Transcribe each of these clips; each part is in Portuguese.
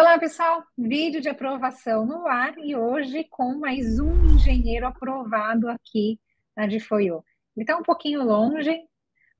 Olá, pessoal! Vídeo de aprovação no ar e hoje com mais um engenheiro aprovado aqui na Difoio. Ele está um pouquinho longe,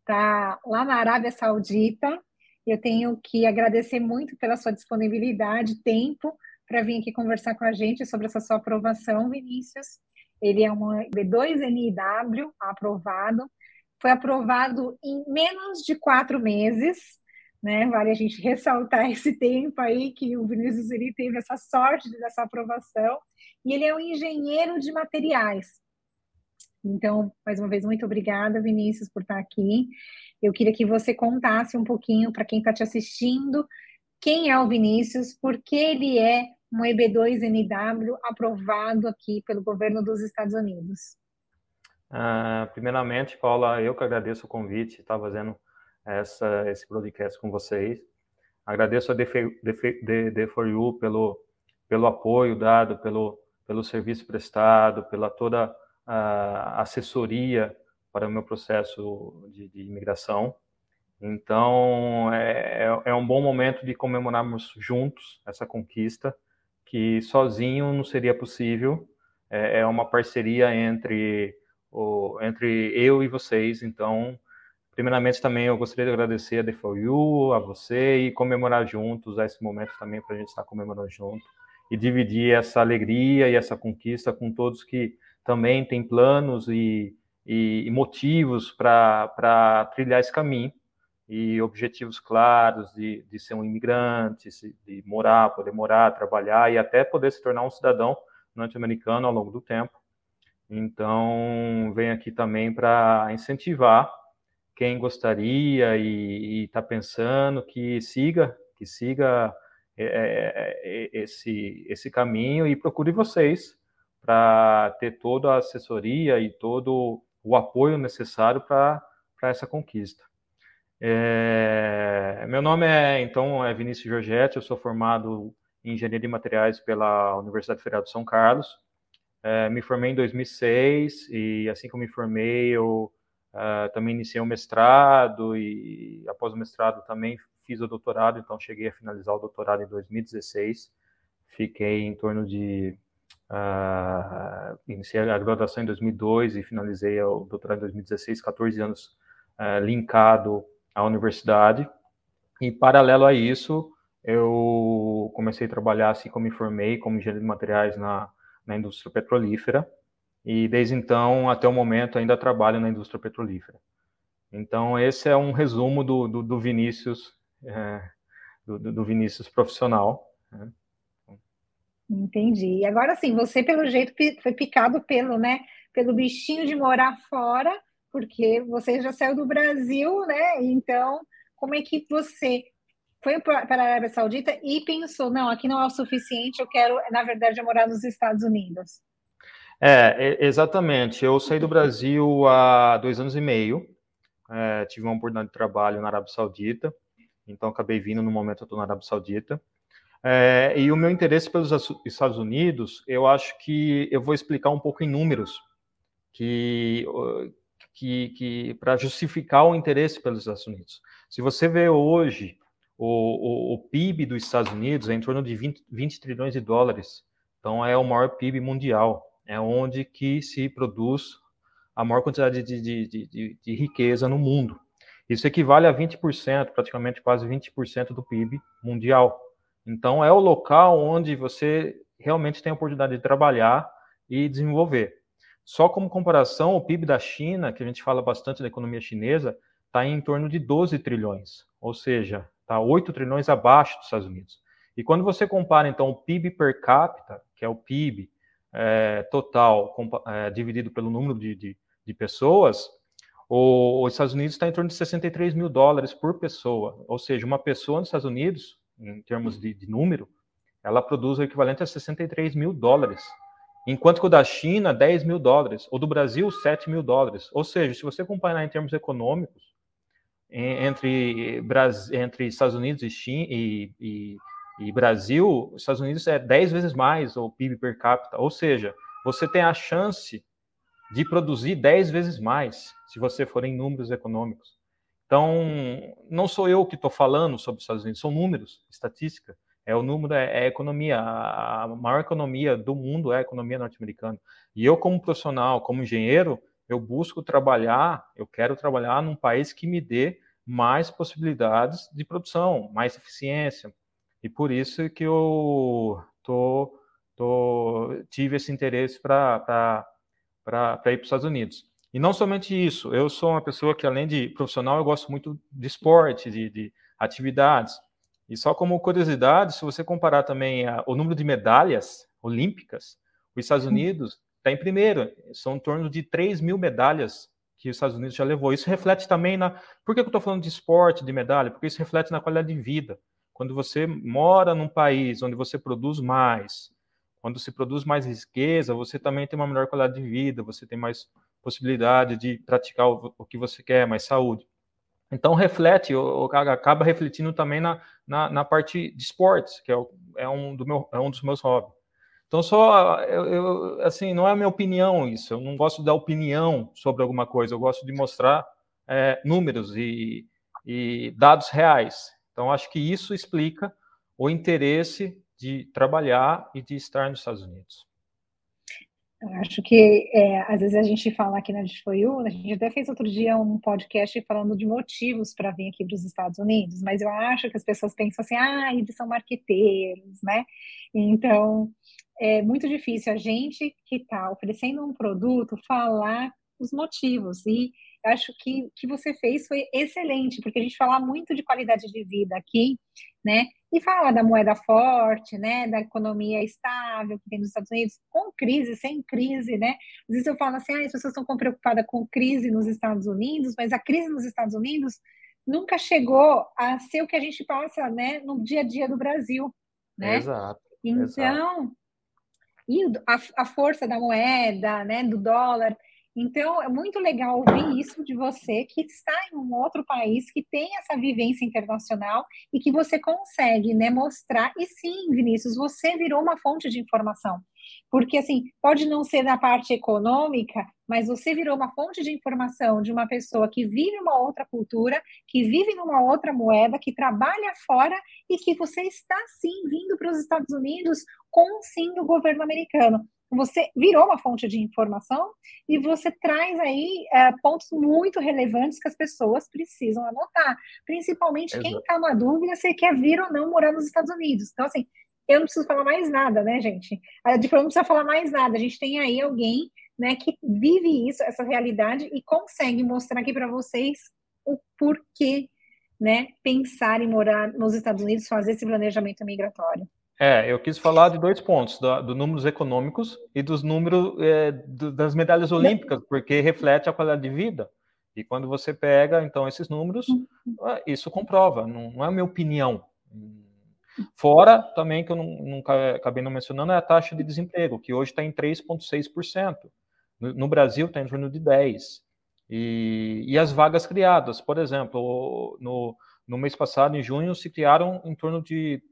está lá na Arábia Saudita. Eu tenho que agradecer muito pela sua disponibilidade, tempo, para vir aqui conversar com a gente sobre essa sua aprovação, Vinícius. Ele é um B2NIW aprovado, foi aprovado em menos de quatro meses né? Vale a gente ressaltar esse tempo aí que o Vinícius ele teve essa sorte dessa aprovação e ele é um engenheiro de materiais. Então, mais uma vez, muito obrigada, Vinícius, por estar aqui. Eu queria que você contasse um pouquinho para quem está te assistindo quem é o Vinícius, por que ele é um EB2NW aprovado aqui pelo governo dos Estados Unidos. Uh, primeiramente, Paula, eu que agradeço o convite, está fazendo essa, esse podcast com vocês. Agradeço a D4U pelo, pelo apoio dado, pelo, pelo serviço prestado, pela toda a assessoria para o meu processo de, de imigração. Então, é, é, é um bom momento de comemorarmos juntos essa conquista, que sozinho não seria possível. É, é uma parceria entre, o, entre eu e vocês, então Primeiramente, também eu gostaria de agradecer a DFOU, a você e comemorar juntos esse momento também para a gente estar comemorando junto e dividir essa alegria e essa conquista com todos que também têm planos e, e, e motivos para trilhar esse caminho e objetivos claros de, de ser um imigrante, de morar, poder morar, trabalhar e até poder se tornar um cidadão norte-americano ao longo do tempo. Então, venho aqui também para incentivar quem gostaria e está pensando que siga, que siga é, é, é, esse, esse caminho e procure vocês para ter toda a assessoria e todo o apoio necessário para essa conquista. É, meu nome é, então, é Vinícius Giorgetti, eu sou formado em Engenharia de Materiais pela Universidade Federal de São Carlos. É, me formei em 2006 e assim que eu me formei, eu Uh, também iniciei o mestrado e após o mestrado também fiz o doutorado, então cheguei a finalizar o doutorado em 2016. Fiquei em torno de uh, iniciei a graduação em 2002 e finalizei o doutorado em 2016, 14 anos uh, linkado à universidade. E paralelo a isso, eu comecei a trabalhar assim como me formei como engenheiro de materiais na, na indústria petrolífera e desde então até o momento ainda trabalho na indústria petrolífera. Então esse é um resumo do, do, do Vinícius, é, do, do, Vinícius profissional. Né? Entendi. Agora sim, você pelo jeito foi picado pelo, né, pelo bichinho de morar fora, porque você já saiu do Brasil, né? Então, como é que você foi para a Arábia Saudita e pensou, não, aqui não é o suficiente, eu quero, na verdade, morar nos Estados Unidos? É, exatamente. Eu saí do Brasil há dois anos e meio. É, tive uma oportunidade de trabalho na Arábia Saudita, então acabei vindo no momento eu estou na Arábia Saudita. É, e o meu interesse pelos Estados Unidos, eu acho que eu vou explicar um pouco em números, que, que, que para justificar o interesse pelos Estados Unidos. Se você vê hoje o, o, o PIB dos Estados Unidos é em torno de 20, 20 trilhões de dólares, então é o maior PIB mundial é onde que se produz a maior quantidade de, de, de, de riqueza no mundo. Isso equivale a 20%, praticamente quase 20% do PIB mundial. Então, é o local onde você realmente tem a oportunidade de trabalhar e desenvolver. Só como comparação, o PIB da China, que a gente fala bastante da economia chinesa, está em torno de 12 trilhões, ou seja, está 8 trilhões abaixo dos Estados Unidos. E quando você compara, então, o PIB per capita, que é o PIB é, total é, dividido pelo número de, de, de pessoas, o, os Estados Unidos está em torno de 63 mil dólares por pessoa. Ou seja, uma pessoa nos Estados Unidos, em termos de, de número, ela produz o equivalente a 63 mil dólares. Enquanto que o da China, 10 mil dólares. O do Brasil, 7 mil dólares. Ou seja, se você comparar em termos econômicos, entre, entre Estados Unidos e, China, e, e e Brasil, os Estados Unidos é 10 vezes mais o PIB per capita, ou seja, você tem a chance de produzir 10 vezes mais, se você for em números econômicos. Então, não sou eu que estou falando sobre os Estados Unidos, são números, estatística. é o número, é, é a economia. A maior economia do mundo é a economia norte-americana. E eu, como profissional, como engenheiro, eu busco trabalhar, eu quero trabalhar num país que me dê mais possibilidades de produção, mais eficiência. E por isso que eu tô, tô tive esse interesse para ir para os Estados Unidos. E não somente isso, eu sou uma pessoa que, além de profissional, eu gosto muito de esporte, de, de atividades. E só como curiosidade, se você comparar também a, o número de medalhas olímpicas, os Estados hum. Unidos está em primeiro, são em torno de 3 mil medalhas que os Estados Unidos já levou. Isso reflete também na. Por que eu estou falando de esporte, de medalha? Porque isso reflete na qualidade de vida. Quando você mora num país onde você produz mais, quando se produz mais riqueza, você também tem uma melhor qualidade de vida, você tem mais possibilidade de praticar o, o que você quer, mais saúde. Então, reflete, acaba refletindo também na, na, na parte de esportes, que é, é, um do meu, é um dos meus hobbies. Então, só, eu, eu, assim, não é a minha opinião isso, eu não gosto da opinião sobre alguma coisa, eu gosto de mostrar é, números e, e dados reais. Então, acho que isso explica o interesse de trabalhar e de estar nos Estados Unidos. Eu acho que é, às vezes a gente fala aqui na Disfoyu, a gente até fez outro dia um podcast falando de motivos para vir aqui para os Estados Unidos, mas eu acho que as pessoas pensam assim, ah, eles são marqueteiros, né? Então é muito difícil a gente que está oferecendo um produto falar os motivos. E acho que que você fez foi excelente, porque a gente fala muito de qualidade de vida aqui, né? E fala da moeda forte, né? Da economia estável que tem nos Estados Unidos, com crise, sem crise, né? Às vezes eu falo assim, ah, as pessoas estão preocupadas com crise nos Estados Unidos, mas a crise nos Estados Unidos nunca chegou a ser o que a gente passa, né? No dia a dia do Brasil, né? Exato. Então, exato. e a, a força da moeda, né? Do dólar então, é muito legal ouvir isso de você, que está em um outro país, que tem essa vivência internacional e que você consegue né, mostrar. E sim, Vinícius, você virou uma fonte de informação. Porque, assim, pode não ser da parte econômica, mas você virou uma fonte de informação de uma pessoa que vive uma outra cultura, que vive numa outra moeda, que trabalha fora e que você está, sim, vindo para os Estados Unidos com, sim, do governo americano você virou uma fonte de informação e você traz aí é, pontos muito relevantes que as pessoas precisam anotar, principalmente Exato. quem está na dúvida se quer vir ou não morar nos Estados Unidos. Então, assim, eu não preciso falar mais nada, né, gente? A Diploma não precisa falar mais nada. A gente tem aí alguém né, que vive isso, essa realidade, e consegue mostrar aqui para vocês o porquê né, pensar em morar nos Estados Unidos, fazer esse planejamento migratório. É, eu quis falar de dois pontos, do, do números econômicos e dos números é, do, das medalhas olímpicas, porque reflete a qualidade de vida. E quando você pega, então, esses números, uhum. ah, isso comprova, não, não é a minha opinião. Fora também, que eu não, nunca acabei não mencionando, é a taxa de desemprego, que hoje está em 3,6%. No, no Brasil está em torno de 10%. E, e as vagas criadas, por exemplo, no, no mês passado, em junho, se criaram em torno de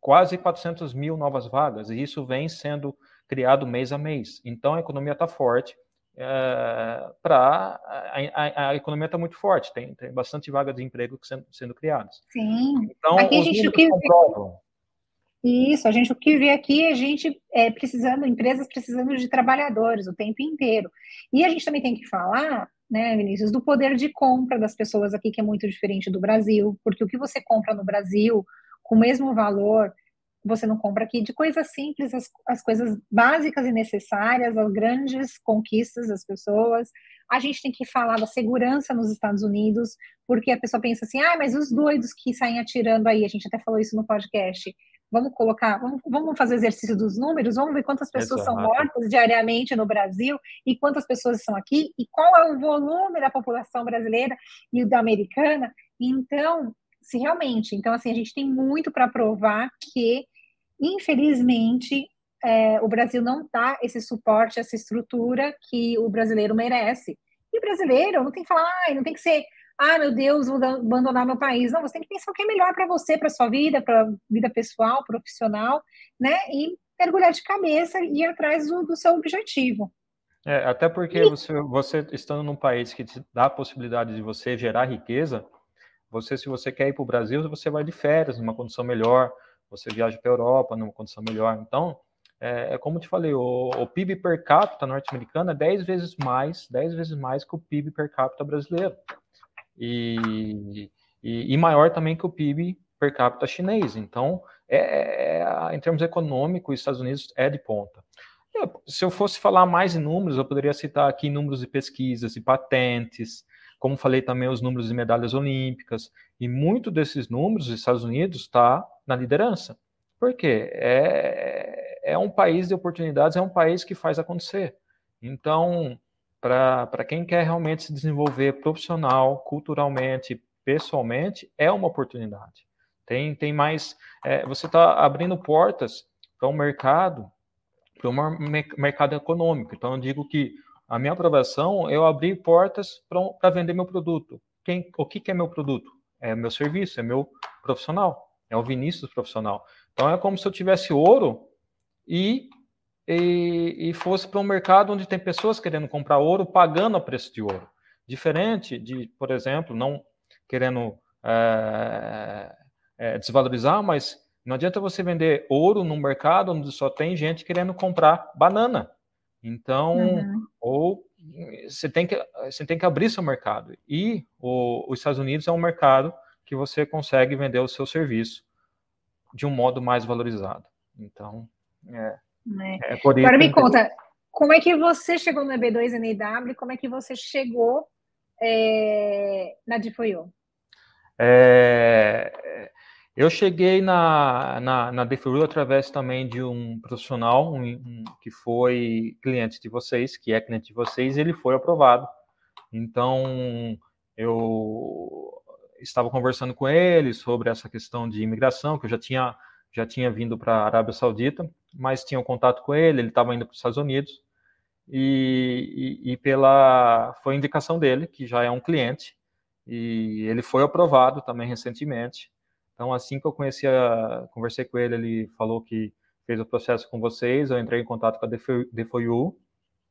quase 400 mil novas vagas, e isso vem sendo criado mês a mês. Então, a economia está forte. É, para a, a, a, economia está muito forte, tem, tem bastante vagas de emprego sendo, sendo criadas. Sim. Então, aqui a gente que comprovam. Isso, a gente o que vê aqui é a gente é, precisando, empresas precisando de trabalhadores o tempo inteiro. E a gente também tem que falar, né, Vinícius, do poder de compra das pessoas aqui, que é muito diferente do Brasil, porque o que você compra no Brasil, com o mesmo valor, você não compra aqui de coisas simples, as, as coisas básicas e necessárias, as grandes conquistas das pessoas. A gente tem que falar da segurança nos Estados Unidos, porque a pessoa pensa assim, ah, mas os doidos que saem atirando aí, a gente até falou isso no podcast. Vamos colocar, vamos, vamos fazer exercício dos números, vamos ver quantas pessoas são mortas diariamente no Brasil e quantas pessoas são aqui e qual é o volume da população brasileira e da americana. Então, se realmente. Então, assim, a gente tem muito para provar que, infelizmente, é, o Brasil não dá esse suporte, essa estrutura que o brasileiro merece. E o brasileiro não tem que falar, ah, não tem que ser, ah, meu Deus, vou abandonar meu país. Não, você tem que pensar o que é melhor para você, para sua vida, para vida pessoal, profissional, né? E mergulhar de cabeça e ir atrás do, do seu objetivo. É, até porque e... você, você estando num país que te dá a possibilidade de você gerar riqueza, você, se você quer ir para o Brasil, você vai de férias, numa condição melhor, você viaja para a Europa numa condição melhor. Então, é, é como te falei, o, o PIB per capita norte-americano é 10 vezes mais, 10 vezes mais que o PIB per capita brasileiro. E, e, e maior também que o PIB per capita chinês. Então, é, é, em termos econômicos, os Estados Unidos é de ponta. Se eu fosse falar mais em números, eu poderia citar aqui números de pesquisas e patentes, como falei também os números de medalhas olímpicas, e muito desses números, os Estados Unidos está na liderança. Por quê? É, é um país de oportunidades, é um país que faz acontecer. Então, para quem quer realmente se desenvolver profissional, culturalmente, pessoalmente, é uma oportunidade. Tem, tem mais. É, você está abrindo portas para um mercado, para um mercado econômico. Então, eu digo que a minha aprovação, eu abri portas para vender meu produto. Quem, o que, que é meu produto? É meu serviço, é meu profissional, é o Vinícius profissional. Então, é como se eu tivesse ouro e, e, e fosse para um mercado onde tem pessoas querendo comprar ouro, pagando a preço de ouro. Diferente de, por exemplo, não querendo é, é, desvalorizar, mas não adianta você vender ouro no mercado onde só tem gente querendo comprar banana. Então, uhum. ou você tem que você tem que abrir seu mercado. E o, os Estados Unidos é um mercado que você consegue vender o seu serviço de um modo mais valorizado. Então, é, é. é por isso Agora me conta, como é que você chegou no EB2NW? Como é que você chegou é, na DFOIO? É, eu cheguei na, na, na através também de um profissional um, um, que foi cliente de vocês, que é cliente de vocês, e ele foi aprovado. Então, eu estava conversando com ele sobre essa questão de imigração, que eu já tinha, já tinha vindo para a Arábia Saudita, mas tinha um contato com ele, ele estava indo para os Estados Unidos, e, e, e, pela foi indicação dele, que já é um cliente, e ele foi aprovado também recentemente. Então, assim que eu conheci, a, conversei com ele, ele falou que fez o processo com vocês, eu entrei em contato com a DFOU.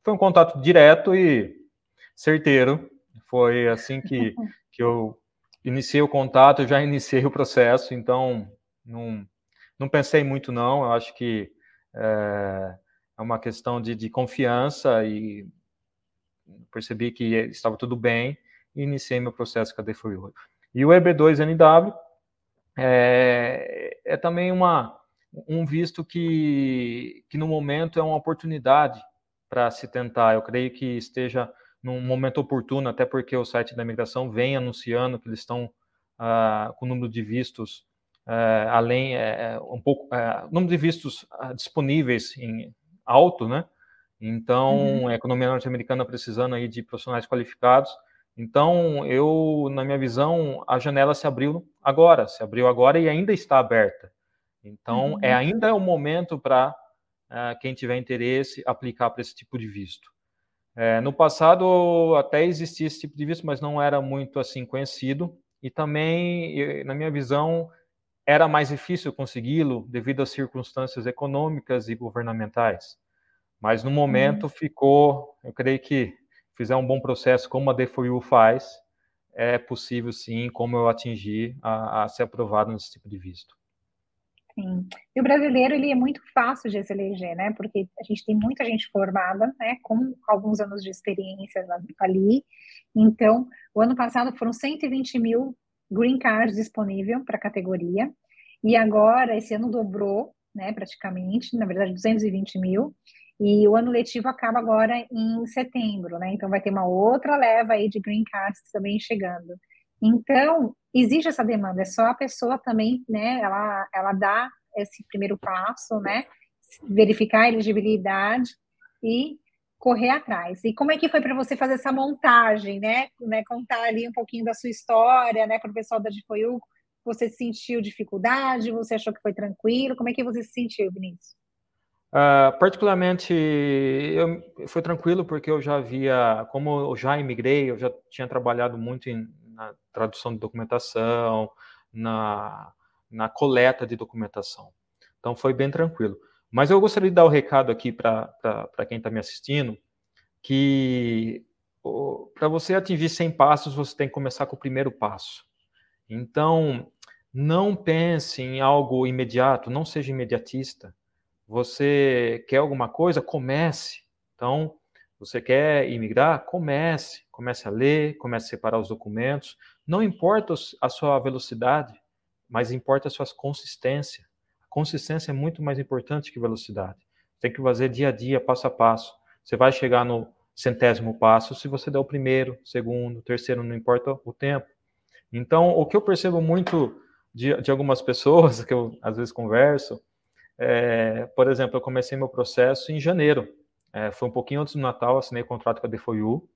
Foi um contato direto e certeiro. Foi assim que, que eu iniciei o contato, eu já iniciei o processo, então não, não pensei muito não, eu acho que é, é uma questão de, de confiança e percebi que estava tudo bem e iniciei meu processo com a DFOU. E o EB2NW é, é também uma, um visto que, que, no momento, é uma oportunidade para se tentar. Eu creio que esteja num momento oportuno, até porque o site da imigração vem anunciando que eles estão ah, com o número de vistos ah, além, é, um pouco, ah, número de vistos ah, disponíveis em alto, né? Então, uhum. a economia norte-americana precisando aí de profissionais qualificados. Então, eu, na minha visão, a janela se abriu agora, se abriu agora e ainda está aberta. Então, uhum. é ainda é o momento para uh, eh, quem tiver interesse aplicar para esse tipo de visto. É, no passado até existia esse tipo de visto, mas não era muito assim conhecido e também, na minha visão, era mais difícil consegui-lo devido às circunstâncias econômicas e governamentais. Mas no momento uhum. ficou, eu creio que fizer um bom processo como a DFOU faz, é possível sim, como eu atingir a, a, ser aprovado nesse tipo de visto. Sim. E o brasileiro, ele é muito fácil de se eleger, né? Porque a gente tem muita gente formada, né? Com alguns anos de experiência ali. Então, o ano passado foram 120 mil green cards disponíveis para a categoria. E agora, esse ano dobrou, né? Praticamente, na verdade, 220 mil. E o ano letivo acaba agora em setembro, né? Então vai ter uma outra leva aí de green cards também chegando. Então, existe essa demanda, é só a pessoa também, né, ela, ela dá esse primeiro passo, né, verificar a elegibilidade e correr atrás. E como é que foi para você fazer essa montagem, né, né, contar ali um pouquinho da sua história, né, para o pessoal da Difoiu, você sentiu dificuldade, você achou que foi tranquilo, como é que você se sentiu, Vinícius? Uh, particularmente, eu, foi tranquilo porque eu já havia, como eu já imigrei, eu já tinha trabalhado muito em, na tradução de documentação, na, na coleta de documentação. Então foi bem tranquilo. Mas eu gostaria de dar o um recado aqui para quem está me assistindo, que para você atingir 100 passos, você tem que começar com o primeiro passo. Então, Não pense em algo imediato, não seja imediatista. Você quer alguma coisa? Comece. Então, você quer imigrar? Comece. Comece a ler, comece a separar os documentos. Não importa a sua velocidade, mas importa a sua consistência. A consistência é muito mais importante que velocidade. Tem que fazer dia a dia, passo a passo. Você vai chegar no centésimo passo se você der o primeiro, segundo, terceiro, não importa o tempo. Então, o que eu percebo muito de, de algumas pessoas que eu às vezes converso, é, por exemplo, eu comecei meu processo em janeiro. É, foi um pouquinho antes do Natal, assinei o contrato com a DFOU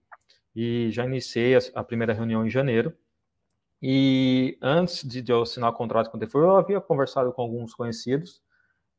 e já iniciei a, a primeira reunião em janeiro. E antes de, de eu assinar o contrato com a DFOU, eu havia conversado com alguns conhecidos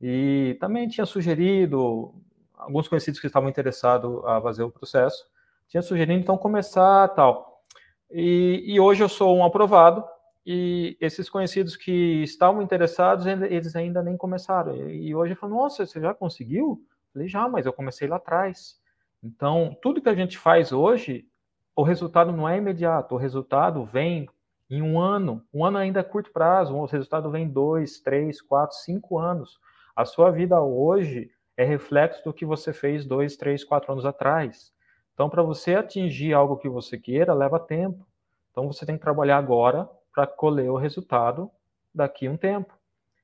e também tinha sugerido, alguns conhecidos que estavam interessados a fazer o processo, tinha sugerido então começar tal. E, e hoje eu sou um aprovado, e esses conhecidos que estavam interessados, eles ainda nem começaram. E hoje eu falo, nossa, você já conseguiu? Eu falei, já, mas eu comecei lá atrás. Então, tudo que a gente faz hoje, o resultado não é imediato, o resultado vem em um ano. Um ano ainda é curto prazo, o resultado vem em dois, três, quatro, cinco anos. A sua vida hoje é reflexo do que você fez dois, três, quatro anos atrás. Então, para você atingir algo que você queira, leva tempo. Então, você tem que trabalhar agora para colher o resultado daqui a um tempo.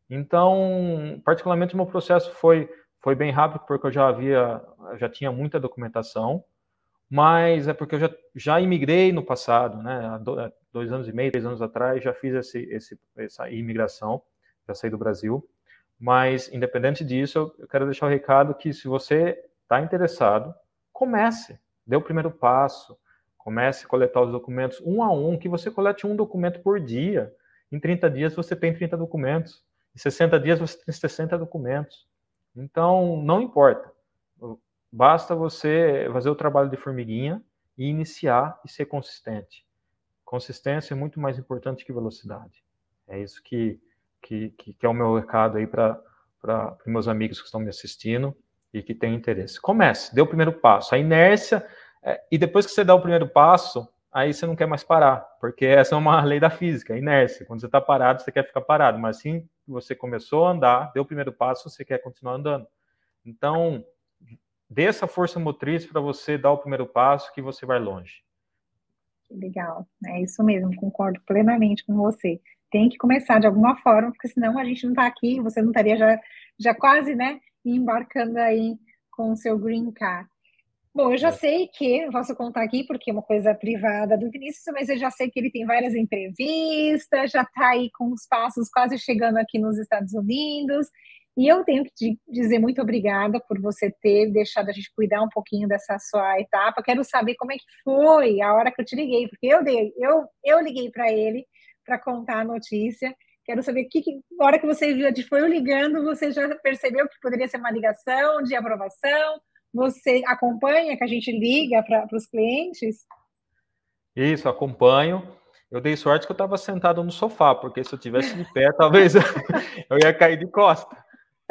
Então, particularmente, meu processo foi, foi bem rápido, porque eu já havia, já tinha muita documentação, mas é porque eu já, já imigrei no passado, né? Há dois anos e meio, três anos atrás, já fiz esse, esse, essa imigração, já saí do Brasil. Mas, independente disso, eu quero deixar o recado que se você está interessado, comece, dê o primeiro passo, Comece a coletar os documentos um a um, que você colete um documento por dia. Em 30 dias você tem 30 documentos. Em 60 dias você tem 60 documentos. Então, não importa. Basta você fazer o trabalho de formiguinha e iniciar e ser consistente. Consistência é muito mais importante que velocidade. É isso que, que, que é o meu recado aí para meus amigos que estão me assistindo e que têm interesse. Comece, dê o primeiro passo. A inércia é, e depois que você dá o primeiro passo, aí você não quer mais parar, porque essa é uma lei da física, a inércia. Quando você está parado, você quer ficar parado, mas assim você começou a andar, deu o primeiro passo, você quer continuar andando. Então, dê essa força motriz para você dar o primeiro passo que você vai longe. Legal, é isso mesmo, concordo plenamente com você. Tem que começar de alguma forma, porque senão a gente não está aqui, você não estaria já, já quase, né, embarcando aí com o seu green card. Bom, eu já é. sei que, não posso contar aqui porque é uma coisa privada do Vinícius, mas eu já sei que ele tem várias entrevistas, já está aí com os passos quase chegando aqui nos Estados Unidos. E eu tenho que te dizer muito obrigada por você ter deixado a gente cuidar um pouquinho dessa sua etapa. Quero saber como é que foi a hora que eu te liguei, porque eu dei, eu, eu liguei para ele para contar a notícia. Quero saber que, que a hora que você viu, foi eu ligando, você já percebeu que poderia ser uma ligação de aprovação? Você acompanha, que a gente liga para os clientes? Isso, acompanho. Eu dei sorte que eu estava sentado no sofá, porque se eu tivesse de pé, talvez eu ia cair de costa.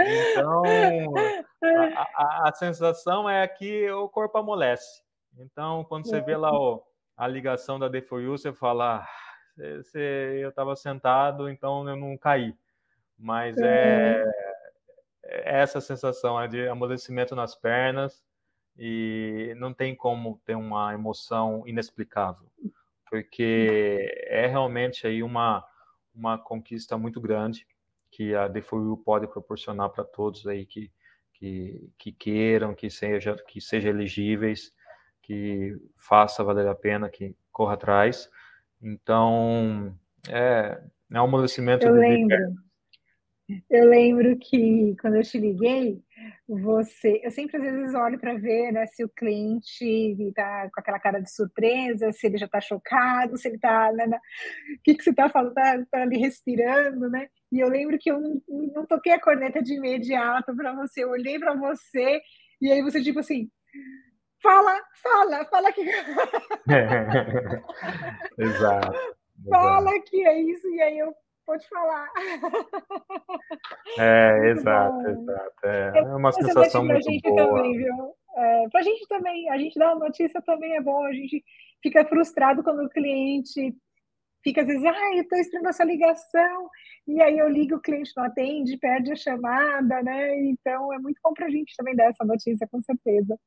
Então, a, a, a, sensação é que o corpo amolece. Então, quando você vê lá ó, a ligação da DFOU, você fala, ah, você, eu estava sentado, então eu não caí. Mas é, é essa sensação é de amolecimento nas pernas e não tem como ter uma emoção inexplicável, porque é realmente aí uma, uma conquista muito grande que a DFU pode proporcionar para todos aí que, que, que queiram, que seja que sejam elegíveis, que faça valer a pena, que corra atrás. Então, é, é um amolecimento. Eu lembro. Eu lembro que quando eu te liguei, você, eu sempre às vezes olho para ver, né, se o cliente está com aquela cara de surpresa, se ele já está chocado, se ele está, né, né, o que que você está falando, está tá ali respirando, né? E eu lembro que eu não, não toquei a corneta de imediato para você, eu olhei para você e aí você tipo assim, fala, fala, fala que exato. Fala que é isso e aí eu Pode falar. É, exato, bom. exato. É, é uma sensação muito gente boa. Também, viu? É, pra gente também, a gente dá uma notícia também é bom, a gente fica frustrado quando o cliente fica às vezes, ah, eu estou esperando essa ligação, e aí eu ligo, o cliente não atende, perde a chamada, né? Então é muito bom para a gente também dar essa notícia, com certeza.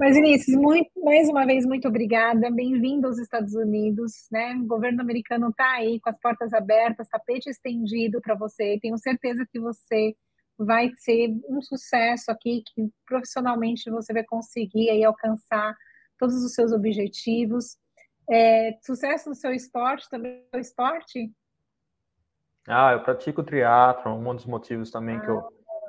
Mas, Vinícius, muito, mais uma vez, muito obrigada. Bem-vindo aos Estados Unidos. Né? O governo americano está aí com as portas abertas, tapete estendido para você. Tenho certeza que você vai ser um sucesso aqui, que profissionalmente você vai conseguir aí alcançar todos os seus objetivos. É, sucesso no seu esporte também, no esporte? Ah, eu pratico triatlo, um dos motivos também ah, que, eu,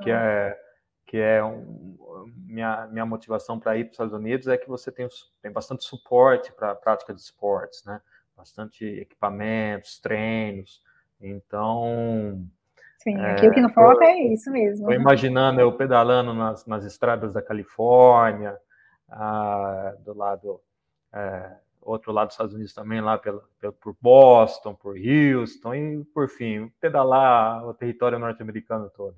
que é que é um, minha, minha motivação para ir para os Estados Unidos é que você tem, tem bastante suporte para a prática de esportes, né? Bastante equipamentos, treinos. Então. Sim, é, aqui o que não falta é isso mesmo. Estou imaginando eu pedalando nas, nas estradas da Califórnia, ah, do lado. É, outro lado dos Estados Unidos também, lá pela, pela, por Boston, por Houston, e por fim, pedalar o território norte-americano todo.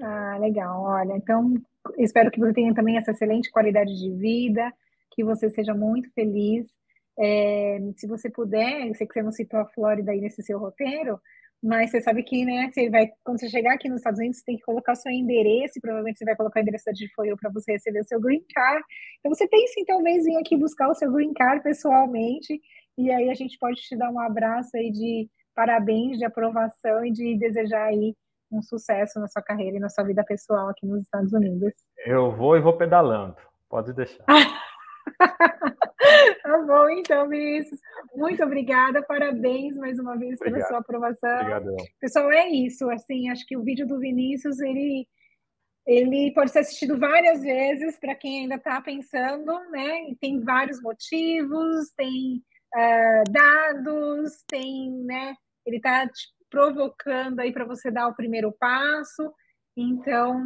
Ah, legal. Olha, então espero que você tenha também essa excelente qualidade de vida, que você seja muito feliz. É, se você puder, eu sei que você não citou a Flórida aí nesse seu roteiro, mas você sabe que, né, você vai, quando você chegar aqui nos Estados Unidos, você tem que colocar o seu endereço, e provavelmente você vai colocar o endereço da DFOIL para você receber o seu green card. Então você pense em talvez vir aqui buscar o seu green card pessoalmente, e aí a gente pode te dar um abraço aí de parabéns, de aprovação e de desejar aí um sucesso na sua carreira e na sua vida pessoal aqui nos Estados Unidos. Eu vou e vou pedalando, pode deixar. tá bom, então, Vinícius. Muito obrigada, parabéns mais uma vez Obrigado. pela sua aprovação. Obrigado. Pessoal, é isso. Assim, acho que o vídeo do Vinícius ele ele pode ser assistido várias vezes para quem ainda está pensando, né? E tem vários motivos, tem uh, dados, tem, né? Ele está provocando aí para você dar o primeiro passo. Então,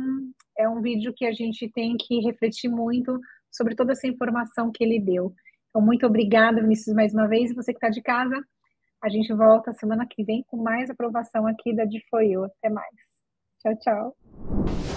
é um vídeo que a gente tem que refletir muito sobre toda essa informação que ele deu. Então, muito obrigada, Vinícius, mais uma vez. Você que está de casa, a gente volta semana que vem com mais aprovação aqui da DFOIU. Até mais. Tchau, tchau.